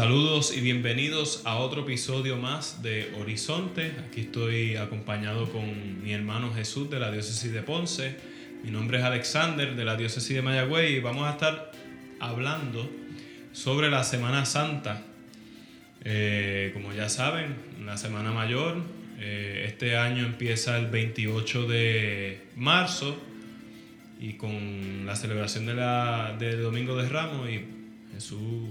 Saludos y bienvenidos a otro episodio más de Horizonte. Aquí estoy acompañado con mi hermano Jesús de la diócesis de Ponce. Mi nombre es Alexander de la diócesis de Mayagüey y vamos a estar hablando sobre la Semana Santa. Eh, como ya saben, la Semana Mayor. Eh, este año empieza el 28 de marzo y con la celebración de la, del Domingo de Ramos y Jesús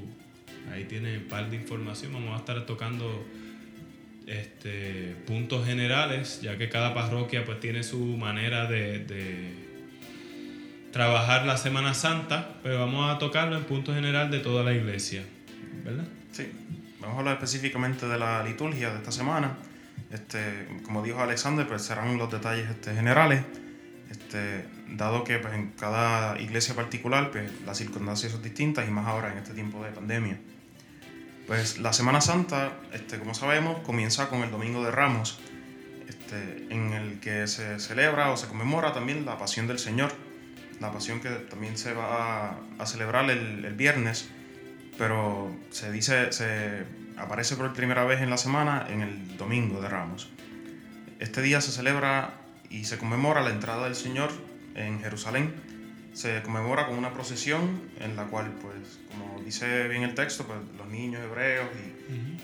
Ahí tiene un par de información. Vamos a estar tocando este, puntos generales, ya que cada parroquia pues tiene su manera de, trabajar la Semana Santa, pero vamos a tocarlo en punto general de toda la iglesia, ¿verdad? Sí, vamos a hablar específicamente de la liturgia de esta semana. Este, como dijo Alexander, pues serán los detalles este, generales. Este, dado que pues, en cada iglesia particular pues, las circunstancias son distintas y más ahora en este tiempo de pandemia. Pues la Semana Santa, este, como sabemos, comienza con el Domingo de Ramos, este, en el que se celebra o se conmemora también la Pasión del Señor, la Pasión que también se va a, celebrar el, viernes, pero se dice, se aparece por primera vez en la semana en el Domingo de Ramos. Este día se celebra y se conmemora la entrada del Señor en Jerusalén. Se conmemora con una procesión en la cual, pues, como dice bien el texto, pues los niños hebreos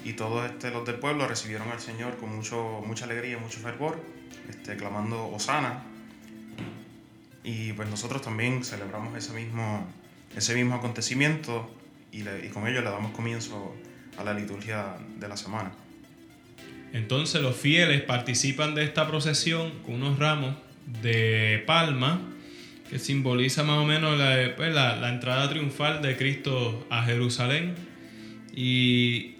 y, y todos este, los del pueblo recibieron al Señor con mucho, mucha alegría, mucho fervor, este, clamando Osana. Y pues nosotros también celebramos ese mismo, ese mismo acontecimiento y, y con ello le damos comienzo a la liturgia de la semana. Entonces los fieles participan de esta procesión con unos ramos de palma que simboliza más o menos pues, la, la, entrada triunfal de Cristo a Jerusalén y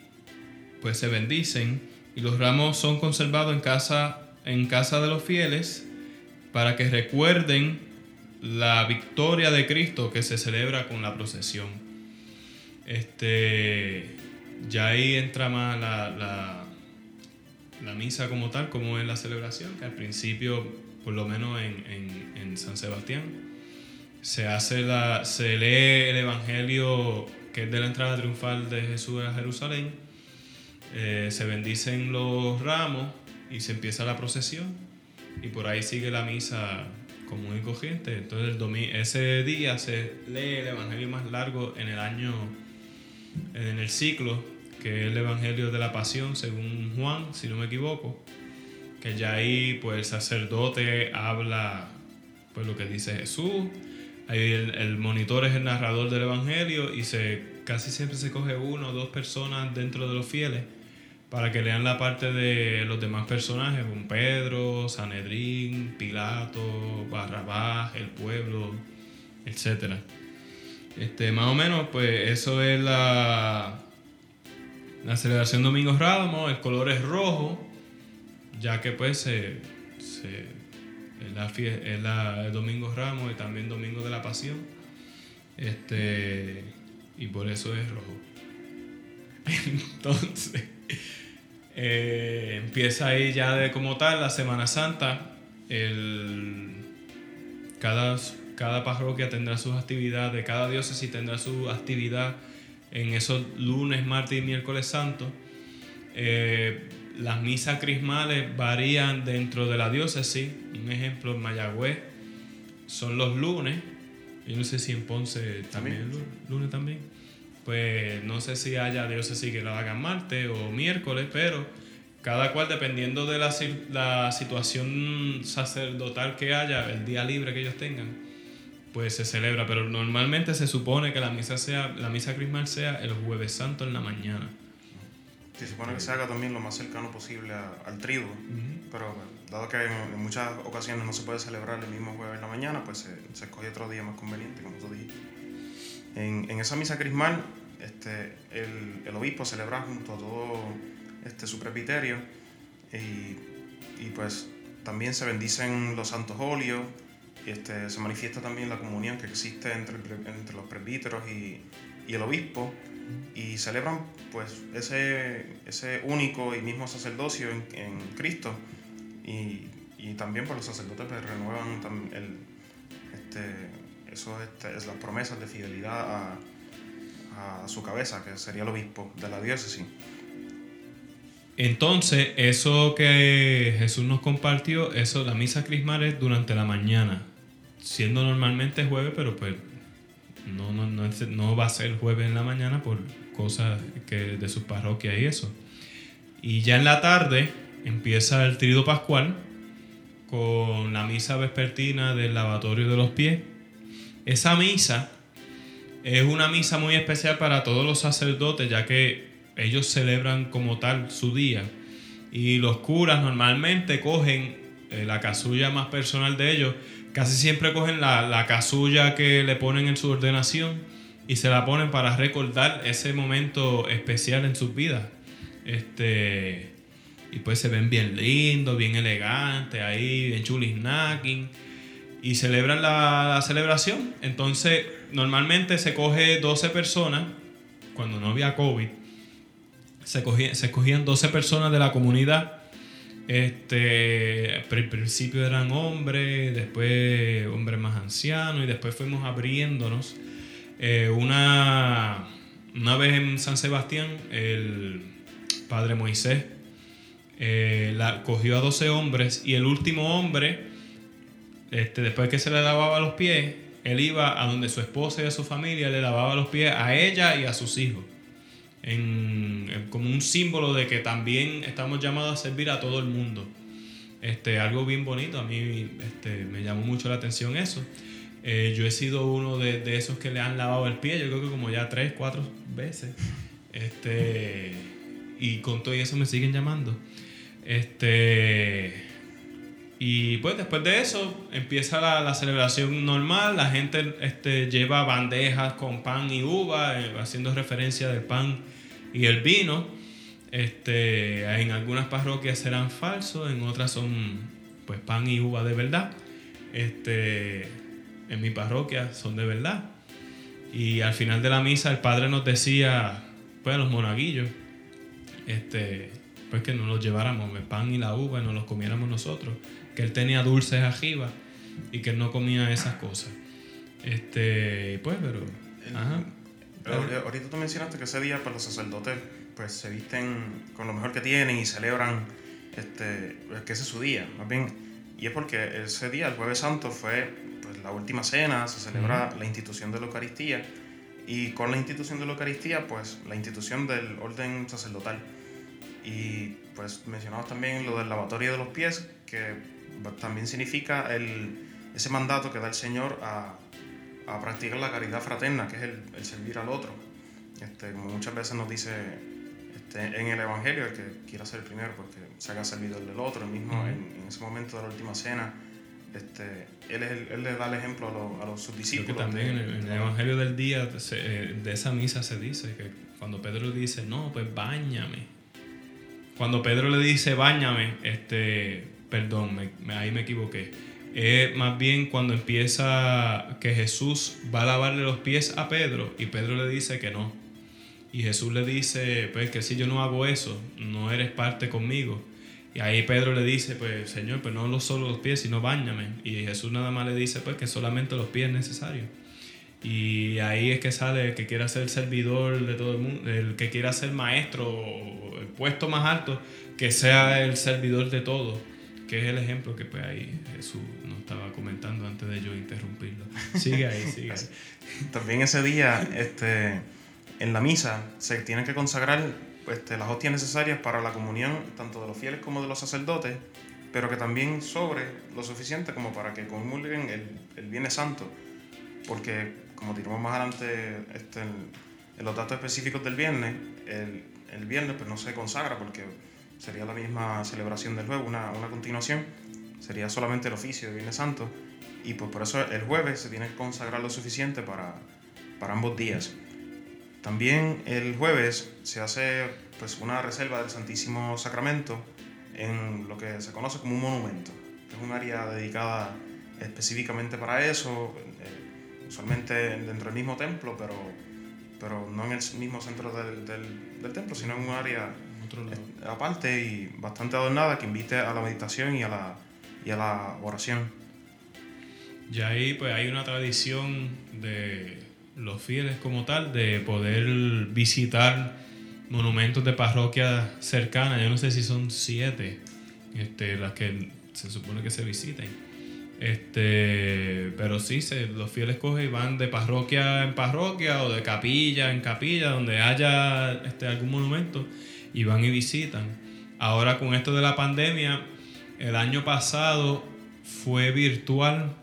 pues se bendicen y los ramos son conservados en casa, en casa de los fieles para que recuerden la victoria de Cristo que se celebra con la procesión. Este, ya ahí entra más la, la, la misa como tal, como es la celebración, que al principio, por lo menos en, en, San Sebastián, se, hace la, se lee el Evangelio que es de la entrada triunfal de Jesús a Jerusalén. Eh, se bendicen los ramos y se empieza la procesión y por ahí sigue la misa común y corriente. Entonces el ese día se lee el Evangelio más largo en el año, en el ciclo, que es el Evangelio de la Pasión según Juan, si no me equivoco, que ya ahí pues el sacerdote habla pues lo que dice Jesús Ahí el, monitor es el narrador del Evangelio y se, casi siempre se coge uno o dos personas dentro de los fieles para que lean la parte de los demás personajes, como Pedro, Sanedrín, Pilato, Barrabás, el pueblo, etc. Este, más o menos, pues eso es la, la celebración Domingo Ramos, el color es rojo, ya que pues es, la, el Domingo Ramos y también Domingo de la Pasión. Este, y por eso es rojo. Entonces, eh, empieza ahí ya de como tal la Semana Santa. El, cada, cada parroquia tendrá sus actividades, cada diócesis tendrá su actividad en esos lunes, martes y miércoles santos. Eh, las misas crismales varían dentro de la diócesis. Un ejemplo en Mayagüez son los lunes. Yo no sé si en Ponce también, lunes también. Pues no sé si haya diócesis que lo hagan martes o miércoles, pero cada cual dependiendo de la, la situación sacerdotal que haya, el día libre que ellos tengan, pues se celebra. Pero normalmente se supone que la misa, sea, la misa crismal sea el jueves santo en la mañana. Se supone que se haga también lo más cercano posible al trigo, pero dado que en, muchas ocasiones no se puede celebrar el mismo jueves en la mañana, pues se, se escoge otro día más conveniente, como tú dijiste. En, en esa misa crismal, este, el, el, obispo celebra junto a todo este, su presbiterio y, y, pues también se bendicen los santos óleos y este, se manifiesta también la comunión que existe entre, entre los presbíteros y, y el obispo y celebran pues ese, ese único y mismo sacerdocio en, en Cristo y, y, también por pues, los sacerdotes pues, renuevan el, este, eso, este, es las promesas de fidelidad a, a su cabeza, que sería el obispo de la diócesis. Entonces, eso que Jesús nos compartió, eso, la misa crismal es durante la mañana, siendo normalmente jueves, pero pues no, no, no, va a ser jueves en la mañana por cosas que de su parroquia y eso. Y ya en la tarde empieza el trido pascual con la misa vespertina del lavatorio de los pies. Esa misa es una misa muy especial para todos los sacerdotes, ya que ellos celebran como tal su día. Y los curas normalmente cogen eh, la casulla más personal de ellos, casi siempre cogen la, la casulla que le ponen en su ordenación y se la ponen para recordar ese momento especial en sus vidas. Este, y pues se ven bien lindos, bien elegantes, ahí, bien chulisnacking. Y celebran la, celebración. Entonces, normalmente se coge 12 personas, cuando no había COVID, se, se escogían 12 personas de la comunidad. Este, al principio eran hombres, después hombres más ancianos, y después fuimos abriéndonos. Eh, una, una vez en San Sebastián, el padre Moisés eh, la, cogió a 12 hombres y el último hombre, este, después que se le lavaba los pies, él iba a donde su esposa y a su familia le lavaba los pies a ella y a sus hijos. Como un símbolo de que también estamos llamados a servir a todo el mundo. Este, algo bien bonito, a mí este, me llamó mucho la atención eso. Eh, yo he sido uno de, de, esos que le han lavado el pie, yo creo que como ya tres, cuatro veces. Este, y con todo eso me siguen llamando. Este, y pues después de eso empieza la, celebración normal, la gente este, lleva bandejas con pan y uva, eh, haciendo referencia del pan y el vino. Este, en algunas parroquias serán falsos, en otras son pues pan y uva de verdad. Este, en mi parroquia son de verdad. Y al final de la misa el padre nos decía, pues a los monaguillos, este, pues que nos los lleváramos el pan y la uva y nos los comiéramos nosotros, que él tenía dulces arriba y que él no comía esas cosas. Este, pues, pero... ajá. Ahorita tú mencionaste que ese día pues, los sacerdotes pues se visten con lo mejor que tienen y celebran este, pues, que ese es su día, más bien. Y es porque ese día, el jueves santo, fue pues, la última cena, se celebra la institución de la Eucaristía y con la institución de la Eucaristía, pues la institución del orden sacerdotal. Y pues mencionamos también lo del lavatorio de los pies, que también significa el, ese mandato que da el Señor a, a practicar la caridad fraterna, que es el, el servir al otro. Este, como muchas veces nos dice este, en el Evangelio, el que quiera ser el primero porque se haga servido el del otro, el mismo en, en, ese momento de la última cena, este, él, es él, le da el ejemplo a, los, a los sus discípulos. también en, el, Evangelio del día eh, de esa misa se dice que cuando Pedro dice, no, pues bañame, cuando Pedro le dice, bañame, este, perdón, ahí me equivoqué. Es más bien cuando empieza que Jesús va a lavarle los pies a Pedro y Pedro le dice que no. Y Jesús le dice, pues que si yo no hago eso, no eres parte conmigo. Y ahí Pedro le dice, pues Señor, pues no solo los pies, sino bañame. Y Jesús nada más le dice, pues que solamente los pies es necesario. Y ahí es que sale el que quiera ser servidor de todo el mundo, el que quiera ser maestro puesto más alto, que sea el servidor de todo, que es el ejemplo que pues ahí Jesús estaba comentando antes de yo interrumpirlo. Sigue ahí, sigue También ese día, este, en la misa, se tienen que consagrar este, las hostias necesarias para la comunión, tanto de los fieles como de los sacerdotes, pero que también sobre lo suficiente como para que comulguen el, el Viernes Santo, porque como diremos más adelante este, en los datos específicos del viernes, el, el viernes pues no se consagra porque sería la misma celebración del jueves, una, una continuación, sería solamente el oficio de Viernes Santo. Y pues por eso el jueves se tiene que consagrar lo suficiente para, para ambos días. También el jueves se hace pues una reserva del Santísimo Sacramento en lo que se conoce como un monumento, que es un área dedicada específicamente para eso, eh, usualmente dentro del mismo templo, pero pero no en el mismo centro del, del, templo, sino en un área aparte y bastante adornada que invite a la meditación y a la, y a la oración. Y ahí pues hay una tradición de, los fieles como tal de poder visitar monumentos de parroquias cercanas. Yo no sé si son siete este, las que se supone que se visiten. Este, pero sí, se, los fieles cogen y van de parroquia en parroquia o de capilla en capilla, donde haya este, algún monumento, y van y visitan. Ahora con esto de la pandemia, el año pasado fue virtual,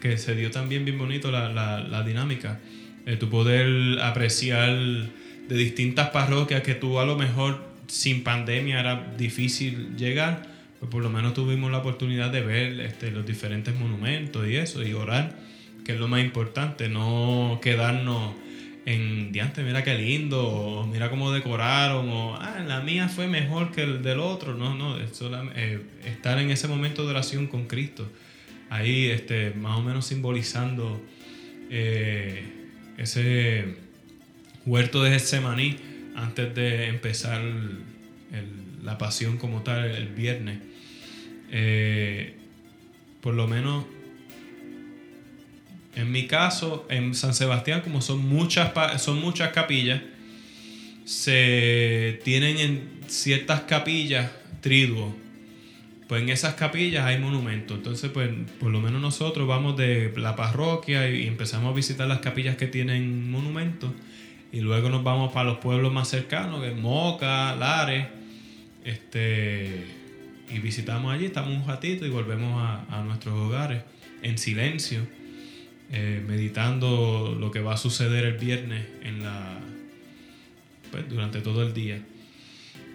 que se dio también bien bonito la, la, la dinámica. Eh, tu poder apreciar de distintas parroquias que tú a lo mejor sin pandemia era difícil llegar, pues por lo menos tuvimos la oportunidad de ver este, los diferentes monumentos y eso, y orar, que es lo más importante, no quedarnos en diante, mira qué lindo, o mira cómo decoraron, o ah, la mía fue mejor que el del otro. No, no, es eh, estar en ese momento de oración con Cristo, ahí este, más o menos simbolizando eh, ese huerto de Getsemaní antes de empezar la pasión como tal el viernes. Eh, por lo menos en mi caso, en San Sebastián, como son muchas, son muchas capillas, se tienen en ciertas capillas triduos. Pues en esas capillas hay monumentos. Entonces, pues por lo menos nosotros vamos de la parroquia y empezamos a visitar las capillas que tienen monumentos. Y luego nos vamos para los pueblos más cercanos, que es Moca, Lares. Este, y visitamos allí, estamos un ratito y volvemos a nuestros hogares en silencio eh, meditando lo que va a suceder el viernes en la, pues, durante todo el día.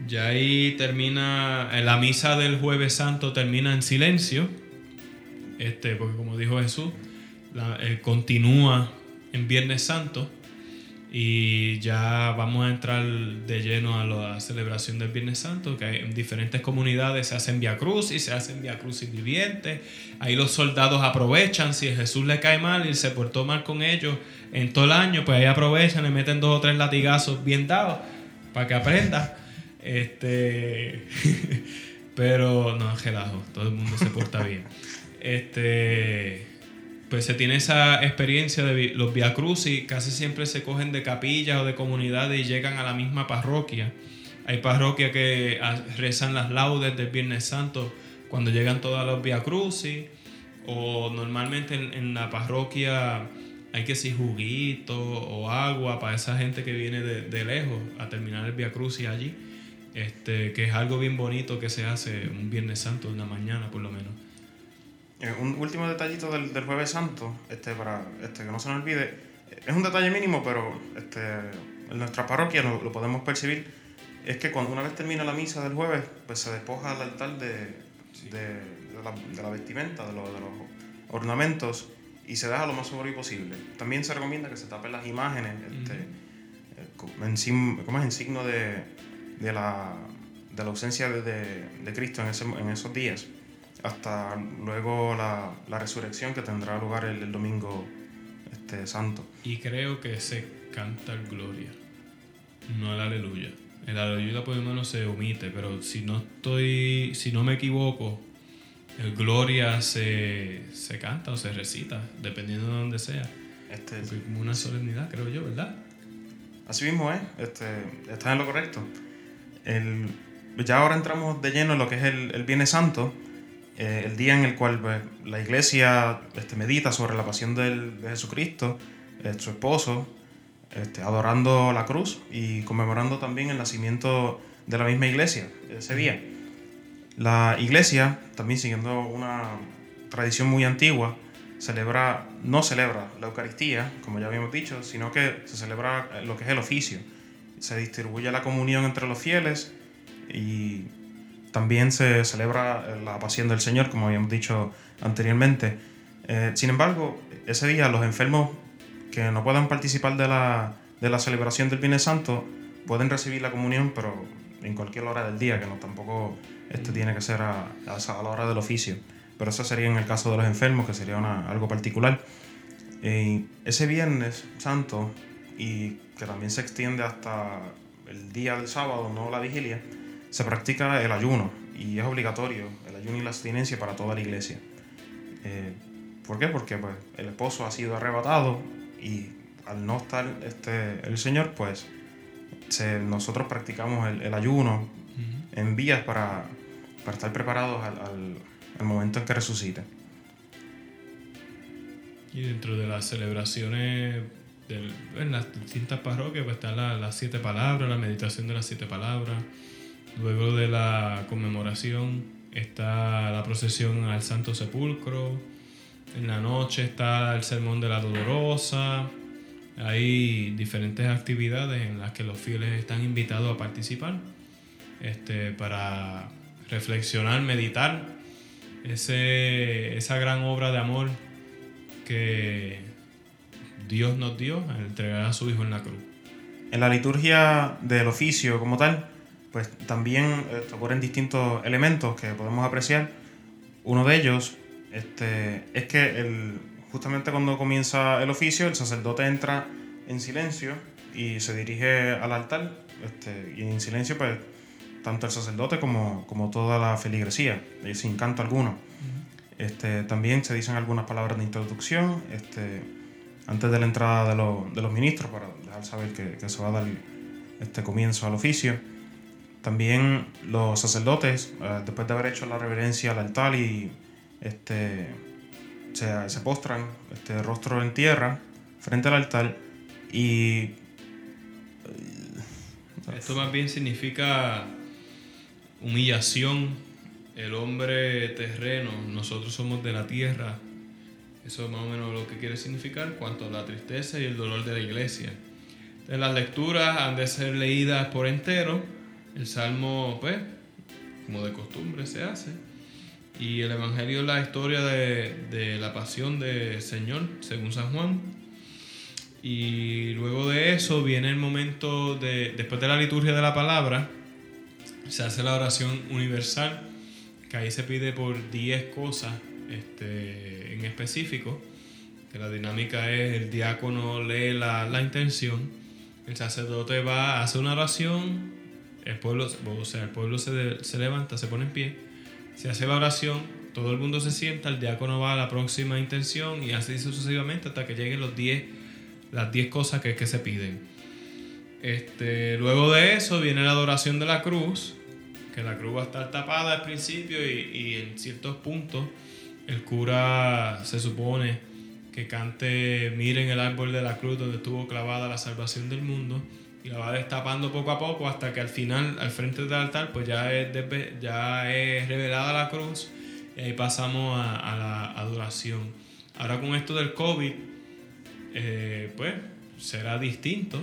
Ya ahí termina, eh, la misa del jueves santo termina en silencio, este, porque como dijo Jesús, eh, continúa en Viernes Santo y ya vamos a entrar de lleno a la celebración del Viernes Santo, que en diferentes comunidades se hacen Via Cruz y se hacen Via Cruz vivientes. Ahí los soldados aprovechan, si a Jesús le cae mal y se portó mal con ellos en todo el año, pues ahí aprovechan, le meten dos o tres latigazos bien dados para que aprenda. Este, pero no, relajo, todo el mundo se porta bien. Este, pues se tiene esa experiencia de los Via y casi siempre se cogen de capillas o de comunidades y llegan a la misma parroquia. Hay parroquias que rezan las laudes del Viernes Santo cuando llegan todos los Via Crucis, o normalmente en, la parroquia hay que decir juguito o agua para esa gente que viene de, lejos a terminar el Via Crucis allí, este, que es algo bien bonito que se hace un Viernes Santo en la mañana por lo menos. Eh, un último detallito del, del, Jueves Santo, este, para este, que no se nos olvide, es un detalle mínimo, pero este, en nuestra parroquia lo, lo, podemos percibir, es que cuando una vez termina la misa del jueves, pues se despoja el altar de, de, de, la, de la, vestimenta, de, lo, de, los ornamentos, y se deja lo más sombrío posible. También se recomienda que se tapen las imágenes, este, uh -huh. en, como es en signo de, de, la, de la ausencia de, Cristo en, ese, en esos días hasta luego la, la resurrección que tendrá lugar el, el, domingo este, santo. Y creo que se canta el gloria, no el aleluya. El aleluya por lo menos se omite, pero si no estoy, si no me equivoco, el gloria se, se canta o se recita, dependiendo de donde sea. Este, es como una solemnidad, creo yo, ¿verdad? Así mismo es, este, está en lo correcto. El, ya ahora entramos de lleno en lo que es el, el Viernes Santo eh, el día en el cual pues, la iglesia este, medita sobre la pasión de Jesucristo, eh, su esposo, este, adorando la cruz y conmemorando también el nacimiento de la misma iglesia ese día. La iglesia, también siguiendo una tradición muy antigua, celebra, no celebra la Eucaristía, como ya habíamos dicho, sino que se celebra lo que es el oficio. Se distribuye la comunión entre los fieles y también se celebra la pasión del Señor, como habíamos dicho anteriormente. Eh, sin embargo, ese día los enfermos que no puedan participar de la, de la celebración del Viernes Santo pueden recibir la comunión, pero en cualquier hora del día, que no tampoco esto tiene que ser a, a, la hora del oficio. Pero eso sería en el caso de los enfermos, que sería una, algo particular. Eh, ese Viernes Santo, y que también se extiende hasta el día del sábado, no la vigilia, se practica el ayuno y es obligatorio el ayuno y la abstinencia para toda la iglesia. Eh, ¿Por qué? Porque pues, el esposo ha sido arrebatado y al no estar este, el Señor, pues nosotros practicamos el, ayuno en vías para, estar preparados al, momento en que resucite. Y dentro de las celebraciones en las distintas parroquias pues están las siete palabras, la meditación de las siete palabras. Luego de la conmemoración está la procesión al Santo Sepulcro. En la noche está el sermón de la Dolorosa. Hay diferentes actividades en las que los fieles están invitados a participar este, para reflexionar, meditar ese, esa gran obra de amor que Dios nos dio al entregar a su Hijo en la cruz. En la liturgia del oficio como tal, pues también eh, ocurren distintos elementos que podemos apreciar. Uno de ellos este, es que el, justamente cuando comienza el oficio, el sacerdote entra en silencio y se dirige al altar. Este, y en silencio, pues, tanto el sacerdote como, como toda la feligresía, sin canto alguno. Este, también se dicen algunas palabras de introducción. Este, antes de la entrada de, de los ministros para dejar saber que, que, se va a dar este comienzo al oficio. También los sacerdotes, eh, después de haber hecho la reverencia al altar y este, se, se postran este, rostro en tierra frente al altar y... Eh, Esto más bien significa humillación. El hombre terreno, nosotros somos de la tierra, eso es más o menos lo que quiere significar cuanto la tristeza y el dolor de la iglesia. En las lecturas han de ser leídas por entero. El salmo, pues, como de costumbre se hace. Y el Evangelio es la historia de, de la pasión del Señor, según San Juan. Y luego de eso viene el momento de, después de la liturgia de la palabra, se hace la oración universal, que ahí se pide por 10 cosas este, en específico, que la dinámica es el diácono lee la, la intención, el sacerdote va, hace una oración, el pueblo, o sea, el pueblo se, se levanta, se pone en pie, se hace la oración, todo el mundo se sienta, el diácono va a la próxima intención y así sucesivamente hasta que lleguen los diez, las 10 cosas que, que se piden. Este, luego de eso viene la adoración de la cruz, que la cruz va a estar tapada al principio y, y en ciertos puntos el cura se supone que cante Miren el árbol de la cruz donde estuvo clavada la salvación del mundo y la va destapando poco a poco hasta que al final, al frente del altar, pues ya es, ya es revelada la cruz y pasamos a, la adoración. Ahora con esto del COVID, eh, pues será distinto,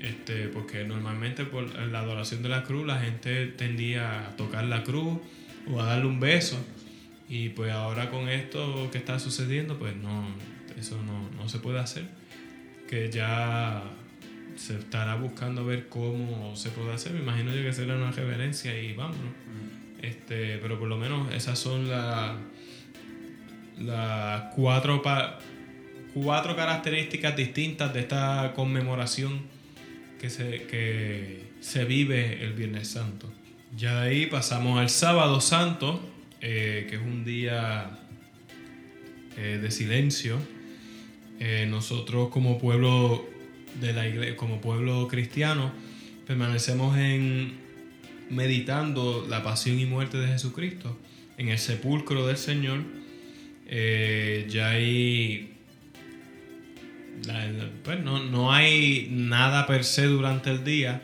este, porque normalmente por la adoración de la cruz la gente tendía a tocar la cruz o a darle un beso y pues ahora con esto que está sucediendo, pues no, eso no, se puede hacer. Que ya se estará buscando ver cómo se puede hacer. Me imagino yo que será una reverencia y vámonos. Este, pero por lo menos esas son las las cuatro, cuatro características distintas de esta conmemoración que se, que se vive el Viernes Santo. Ya de ahí pasamos al sábado santo, eh, que es un día eh, de silencio. Eh, nosotros como pueblo de la iglesia, como pueblo cristiano, permanecemos en meditando la pasión y muerte de Jesucristo en el sepulcro del Señor. ya hay pues no, no, hay nada per se durante el día,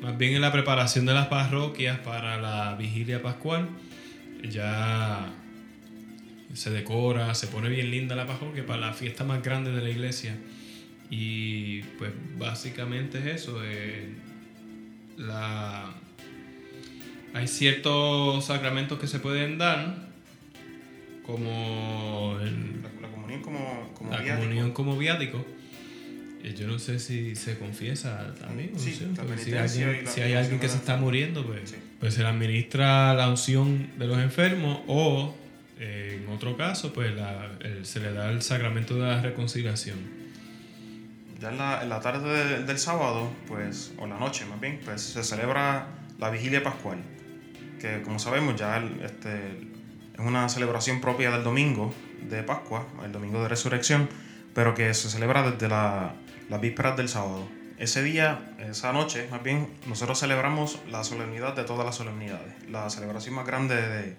más bien en la preparación de las parroquias para la vigilia pascual ya se decora, se pone bien linda la parroquia para la fiesta más grande de la iglesia. Y pues básicamente es eso. Eh, la, hay ciertos sacramentos que se pueden dar, como la, comunión como, como la viático. comunión como viático. Eh, yo no sé si se confiesa también. Sí, si, hay alguien que se está muriendo, pues, pues se le administra la unción de los enfermos o eh, en otro caso, pues se le da el sacramento de la reconciliación. Ya en la, en la tarde del, sábado, pues, o la noche más bien, pues se celebra la vigilia pascual, que como sabemos ya este, es una celebración propia del domingo de Pascua, el domingo de resurrección, pero que se celebra desde la las vísperas del sábado. Ese día, esa noche, más bien, nosotros celebramos la solemnidad de todas las solemnidades, la celebración más grande de,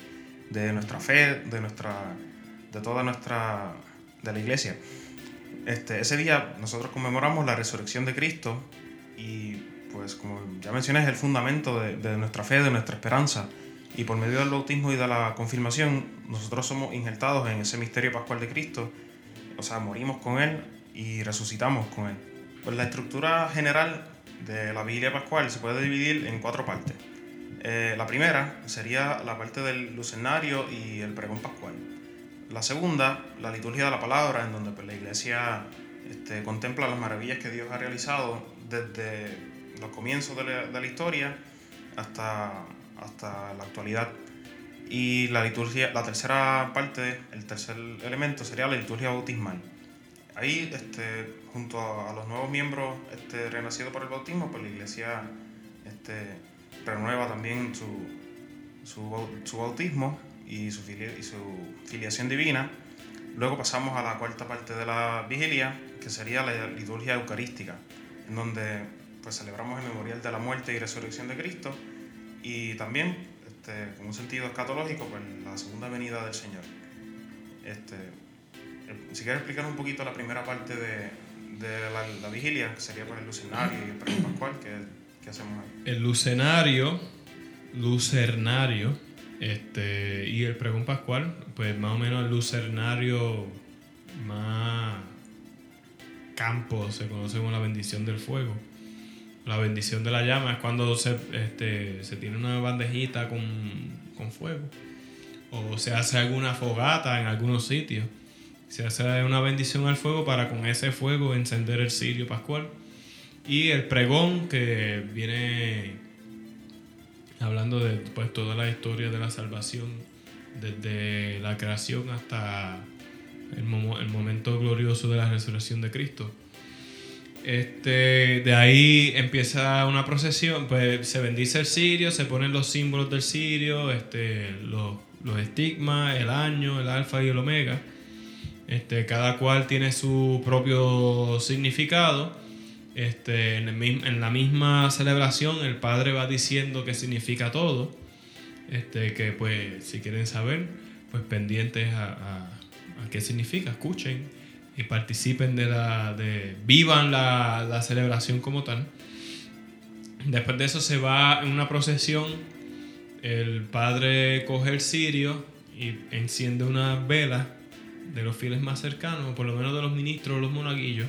de nuestra fe, de nuestra, de toda nuestra, de la iglesia. Este, ese día nosotros conmemoramos la resurrección de Cristo y pues como ya mencioné es el fundamento de, de nuestra fe, de nuestra esperanza y por medio del bautismo y de la confirmación nosotros somos injertados en ese misterio pascual de Cristo, o sea, morimos con Él y resucitamos con Él. Pues la estructura general de la vigilia pascual se puede dividir en cuatro partes. Eh, la primera sería la parte del lucenario y el pregón pascual. La segunda, la liturgia de la palabra, en donde pues, la iglesia este, contempla las maravillas que Dios ha realizado desde los comienzos de la, historia hasta, hasta la actualidad. Y la liturgia, la tercera parte, el tercer elemento sería la liturgia bautismal. Ahí, este, junto a, los nuevos miembros este, renacidos por el bautismo, pues la iglesia este, renueva también su, su, su bautismo y su, y su filiación divina. Luego pasamos a la cuarta parte de la vigilia, que sería la liturgia eucarística, en donde pues, celebramos el memorial de la muerte y resurrección de Cristo y también, este, con un sentido escatológico, pues, la segunda venida del Señor. Este, eh, si quieres explicar un poquito la primera parte de, de la, la, vigilia, que sería pues, el lucenario y el pregón pascual, ¿qué, ¿qué, hacemos ahí? El lucenario, lucernario, este, y el pregón pascual, pues más o menos el lucernario más campo se conoce como la bendición del fuego. La bendición de la llama es cuando se, este, se tiene una bandejita con, con fuego o se hace alguna fogata en algunos sitios. Se hace una bendición al fuego para con ese fuego encender el cirio pascual. Y el pregón que viene hablando de pues, toda la historia de la salvación, desde la creación hasta el, el momento glorioso de la resurrección de Cristo. Este, de ahí empieza una procesión, pues se bendice el cirio, se ponen los símbolos del cirio, este, los, los estigmas, el año, el alfa y el omega. Este, cada cual tiene su propio significado. Este, en, la misma celebración el padre va diciendo qué significa todo. Este, que pues si quieren saber, pues pendientes a qué significa, escuchen y participen de la. De, vivan la, la, celebración como tal. Después de eso se va en una procesión. El padre coge el cirio y enciende una vela de los fieles más cercanos, por lo menos de los ministros, los monaguillos.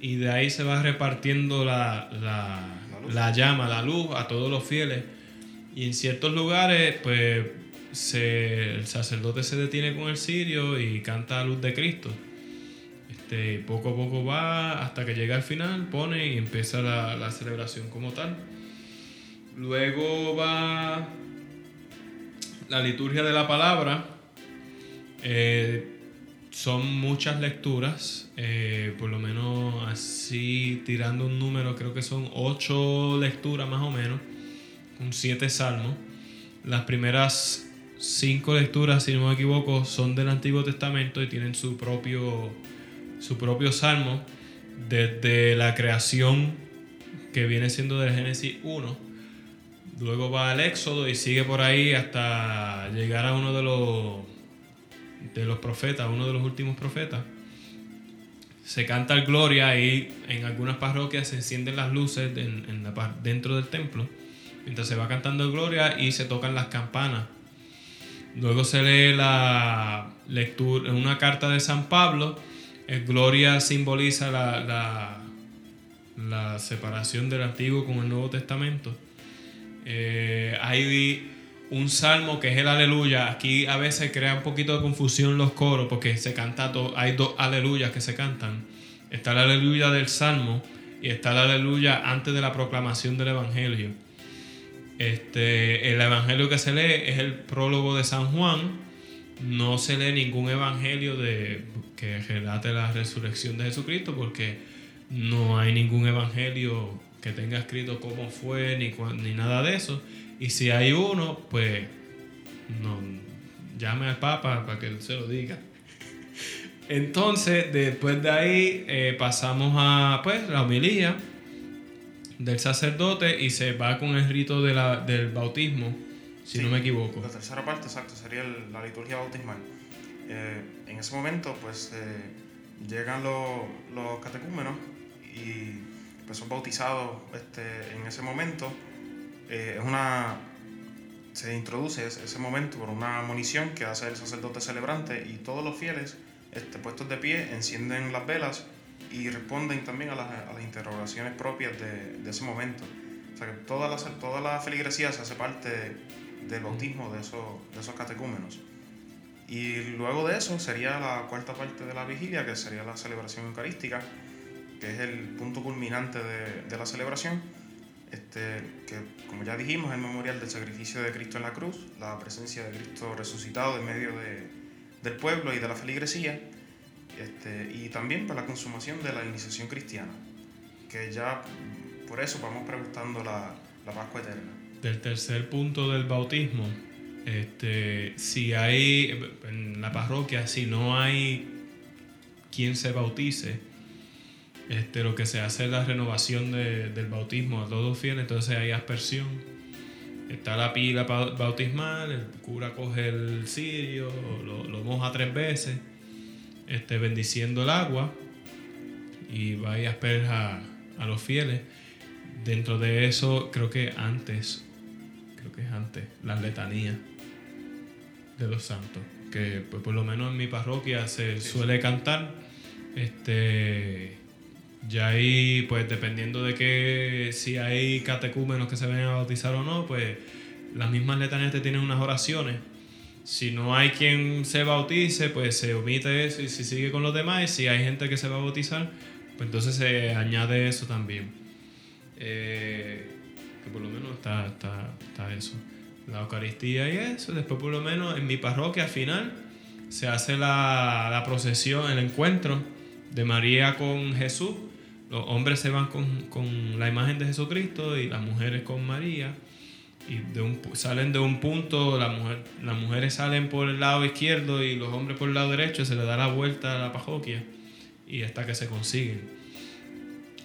Y de ahí se va repartiendo la, la, la, la llama, la luz a todos los fieles. Y en ciertos lugares, pues se, el sacerdote se detiene con el cirio y canta la luz de Cristo. Este, poco a poco va hasta que llega al final, pone y empieza la, la celebración como tal. Luego va la liturgia de la palabra. Eh, son muchas lecturas, eh, por lo menos así tirando un número, creo que son ocho lecturas más o menos, con siete salmos. Las primeras cinco lecturas, si no me equivoco, son del Antiguo Testamento y tienen su propio su propio salmo desde la creación que viene siendo del Génesis 1. Luego va al Éxodo y sigue por ahí hasta llegar a uno de los, de los profetas, uno de los últimos profetas. Se canta el Gloria y en algunas parroquias se encienden las luces en, la, dentro del templo. Mientras se va cantando el Gloria y se tocan las campanas. Luego se lee la lectura, una carta de San Pablo Gloria simboliza la, la, separación del Antiguo con el Nuevo Testamento. Eh, hay un salmo que es el aleluya. Aquí a veces crea un poquito de confusión los coros porque se canta hay dos aleluyas que se cantan. Está el aleluya del salmo y está el aleluya antes de la proclamación del Evangelio. Este, el Evangelio que se lee es el prólogo de San Juan no se lee ningún evangelio de, que relate la resurrección de Jesucristo porque no hay ningún evangelio que tenga escrito cómo fue ni, ni nada de eso. Y si hay uno, pues no, llame al Papa para que él se lo diga. Entonces, después de ahí eh, pasamos a pues, la homilía del sacerdote y se va con el rito de la, del bautismo, si Sí, no me equivoco. La tercera parte, exacto, sería el- la liturgia bautismal. Eh, en ese momento, pues, eh, llegan los, los catecúmenos y pues, son bautizados este, en ese momento. Eh, es una, se introduce ese, ese momento por una munición que hace el sacerdote celebrante y todos los fieles este, puestos de pie encienden las velas y responden también a las, a las interrogaciones propias de, de ese momento. O sea que toda la, toda la feligresía se hace parte del bautismo de esos, de esos catecúmenos. Y luego de eso sería la cuarta parte de la vigilia, que sería la celebración eucarística, que es el punto culminante de, de la celebración, este, que como ya dijimos es el memorial del sacrificio de Cristo en la cruz, la presencia de Cristo resucitado en medio de, del pueblo y de la feligresía, este, y también para la consumación de la iniciación cristiana, que ya por eso vamos preguntando la, la Pascua Eterna. Del tercer punto del bautismo, este, si hay en la parroquia, si no hay quien se bautice, este, lo que se hace es la renovación de- del bautismo a todos fieles, entonces hay aspersión. Está la pila bautismal, el cura coge el cirio, lo, lo moja tres veces, este, bendiciendo el agua y va y asperja a los fieles. Dentro de eso, creo que antes, creo que es antes, las letanías de los santos, que pues, por lo menos en mi parroquia se suele cantar. Este, ya ahí, pues dependiendo de que si hay catecúmenos que se vayan a bautizar o no, pues las mismas letanías te tienen unas oraciones. Si no hay quien se bautice, pues se omite eso y se sigue con los demás. Y si hay gente que se va a bautizar, pues entonces se añade eso también. Eh, que por lo menos está, está, está eso. La Eucaristía y eso. Después por lo menos en mi parroquia al final se hace la, la procesión, el encuentro de María con Jesús. Los hombres se van con, con la imagen de Jesucristo y las mujeres con María. Y salen de un punto, las mujeres salen por el lado izquierdo y los hombres por el lado derecho, se le da la vuelta a la parroquia y hasta que se consiguen.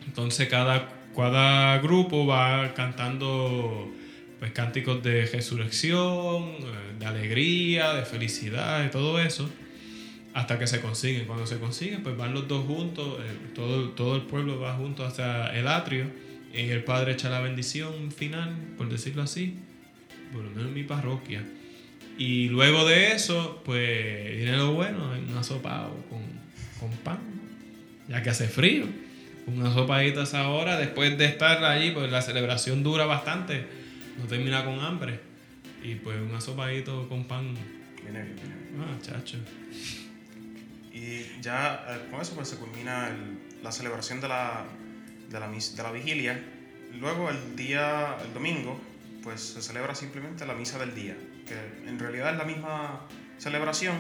Entonces cada, cada grupo va cantando pues, cánticos de resurrección, eh, de alegría, de felicidad, de todo eso, hasta que se consiguen. Cuando se consiguen, pues van los dos juntos, eh, todo, todo el pueblo va junto hasta el atrio y el padre echa la bendición final, por decirlo así, por lo menos en mi parroquia. Y luego de eso, pues viene lo bueno, un asopado con, con pan, ya que hace frío. Una sopadita a esa hora, después de estar allí, pues la celebración dura bastante, no termina con hambre. Y pues un asopadito con pan, viene bien. ah, chacho. Y ya eh, con eso pues se culmina el- la celebración de la, de, la, de la vigilia. Luego el día, el domingo, pues se celebra simplemente la misa del día, que en realidad es la misma celebración,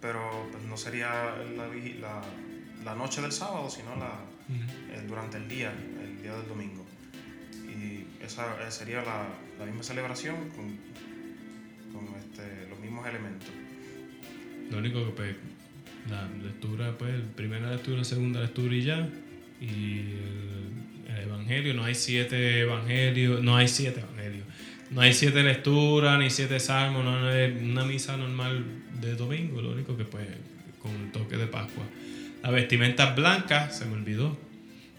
pero pues, no sería la, la, la noche del sábado, sino la, eh, durante el día, el día del domingo. Y esa eh, sería la, la misma celebración con, con este, los mismos elementos. Lo único que pues, la lectura, pues, primera lectura, segunda lectura y ya. Y el, el evangelio, no hay siete evangelios, no hay siete evangelios. No hay siete lecturas, ni siete salmos, no no es una misa normal de domingo, lo único que pues con el toque de Pascua. La vestimenta es blanca, se me olvidó.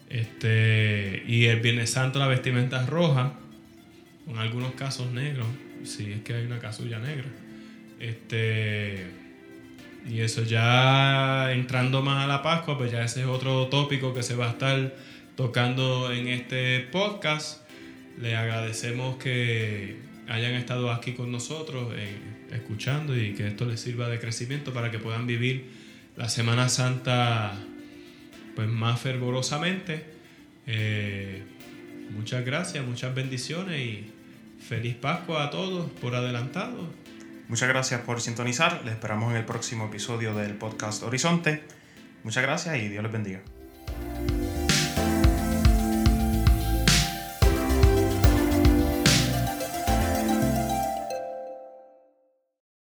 Este, y el Viernes Santo la vestimenta es roja, con algunos casos negros, si es que hay una casulla negra. Este, y eso ya entrando más a la Pascua, pues ya ese es otro tópico que se va a estar tocando en este podcast. Le agradecemos que hayan estado aquí con nosotros eh, escuchando y que esto les sirva de crecimiento para que puedan vivir la Semana Santa pues más fervorosamente. Eh, muchas gracias, muchas bendiciones y feliz Pascua a todos por adelantado. Muchas gracias por sintonizar. Les esperamos en el próximo episodio del podcast Horizonte. Muchas gracias y Dios les bendiga.